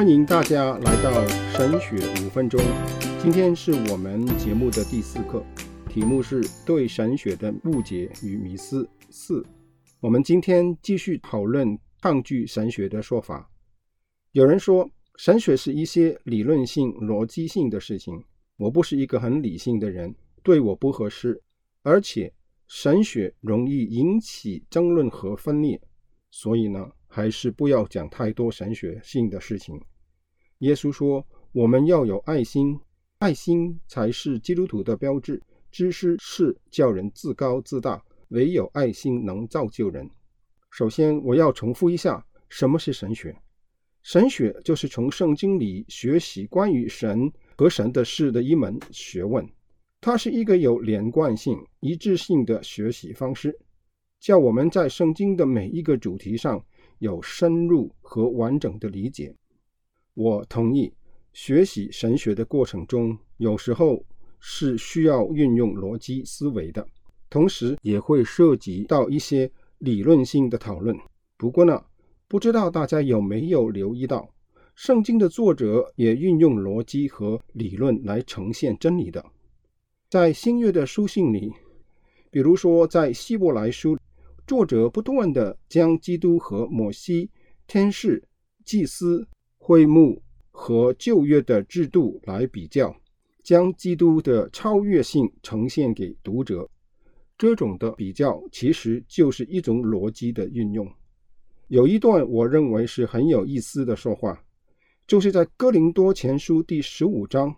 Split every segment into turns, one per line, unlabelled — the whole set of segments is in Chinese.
欢迎大家来到神学五分钟。今天是我们节目的第四课，题目是对神学的误解与迷思四。我们今天继续讨论抗拒神学的说法。有人说神学是一些理论性、逻辑性的事情，我不是一个很理性的人，对我不合适，而且神学容易引起争论和分裂，所以呢，还是不要讲太多神学性的事情。耶稣说，我们要有爱心，爱心才是基督徒的标志。知识是叫人自高自大。唯有爱心能造就人。首先，我要重复一下，什么是神学？神学就是从圣经里学习关于神和神的事的一门学问。它是一个有连贯性、一致性的学习方式，叫我们在圣经的每一个主题上有深入和完整的理解。我同意，学习神学的过程中，有时候是需要运用逻辑思维的。同时也会涉及到一些理论性的讨论。不过呢，不知道大家有没有留意到，圣经的作者也运用逻辑和理论来呈现真理的。在新约的书信里，比如说在希伯来书，作者不断地将基督和摩西、天使、祭司、会幕和旧约的制度来比较，将基督的超越性呈现给读者。这种的比较其实就是一种逻辑的运用。有一段我认为是很有意思的说话，就是在哥林多前书第十五章，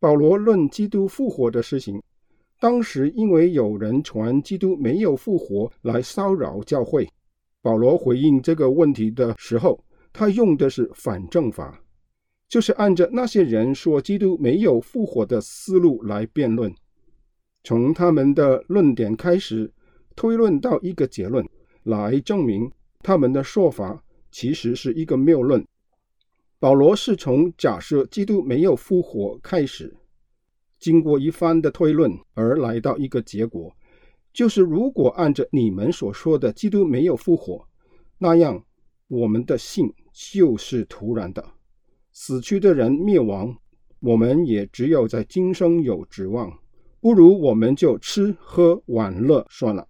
保罗论基督复活的事情。当时因为有人传基督没有复活来骚扰教会，保罗回应这个问题的时候，他用的是反证法，就是按着那些人说基督没有复活的思路来辩论。从他们的论点开始推论到一个结论，来证明他们的说法其实是一个谬论。保罗是从假设基督没有复活开始，经过一番的推论而来到一个结果，就是如果按照你们所说的基督没有复活，那样我们的信就是徒然的，死去的人灭亡，我们也只有在今生有指望。不如我们就吃喝玩乐算了，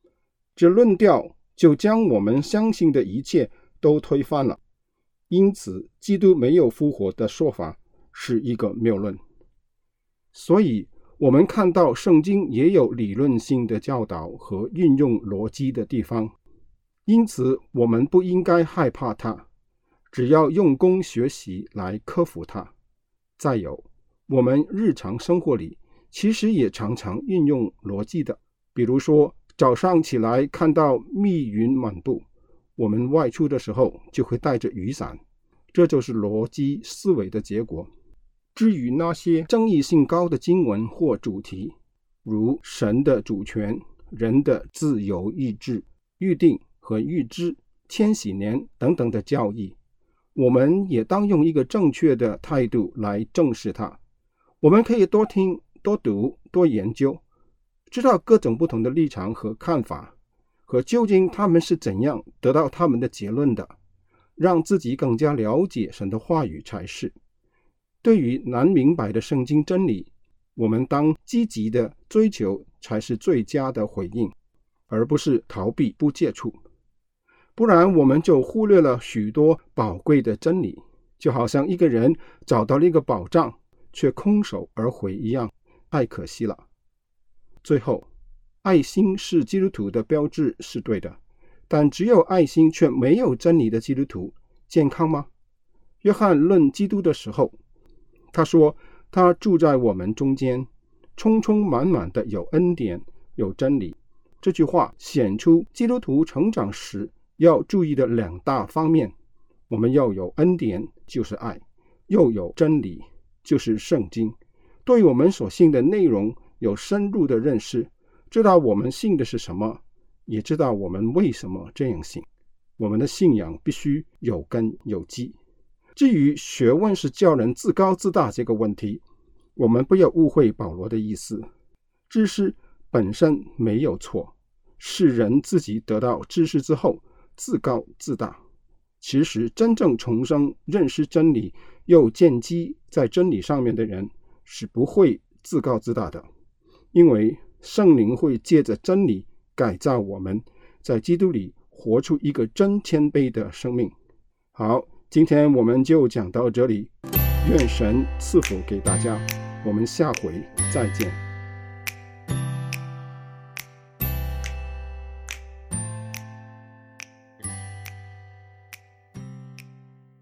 这论调就将我们相信的一切都推翻了。因此，基督没有复活的说法是一个谬论。所以，我们看到圣经也有理论性的教导和运用逻辑的地方，因此我们不应该害怕它，只要用功学习来克服它。再有，我们日常生活里。其实也常常运用逻辑的，比如说早上起来看到密云满布，我们外出的时候就会带着雨伞，这就是逻辑思维的结果。至于那些争议性高的经文或主题，如神的主权、人的自由意志、预定和预知、千禧年等等的教义，我们也当用一个正确的态度来正视它。我们可以多听。多读多研究，知道各种不同的立场和看法，和究竟他们是怎样得到他们的结论的，让自己更加了解神的话语才是。对于难明白的圣经真理，我们当积极的追求才是最佳的回应，而不是逃避不接触。不然我们就忽略了许多宝贵的真理，就好像一个人找到了一个宝藏，却空手而回一样。太可惜了。最后，爱心是基督徒的标志是对的，但只有爱心却没有真理的基督徒健康吗？约翰论基督的时候，他说他住在我们中间，充充满满的有恩典有真理。这句话显出基督徒成长时要注意的两大方面：我们要有恩典，就是爱；又有真理，就是圣经。对我们所信的内容有深入的认识，知道我们信的是什么，也知道我们为什么这样信。我们的信仰必须有根有基。至于学问是叫人自高自大这个问题，我们不要误会保罗的意思。知识本身没有错，是人自己得到知识之后自高自大。其实，真正重生、认识真理又建基在真理上面的人，是不会自高自大的，因为圣灵会借着真理改造我们，在基督里活出一个真谦卑的生命。好，今天我们就讲到这里，愿神赐福给大家，我们下回再见。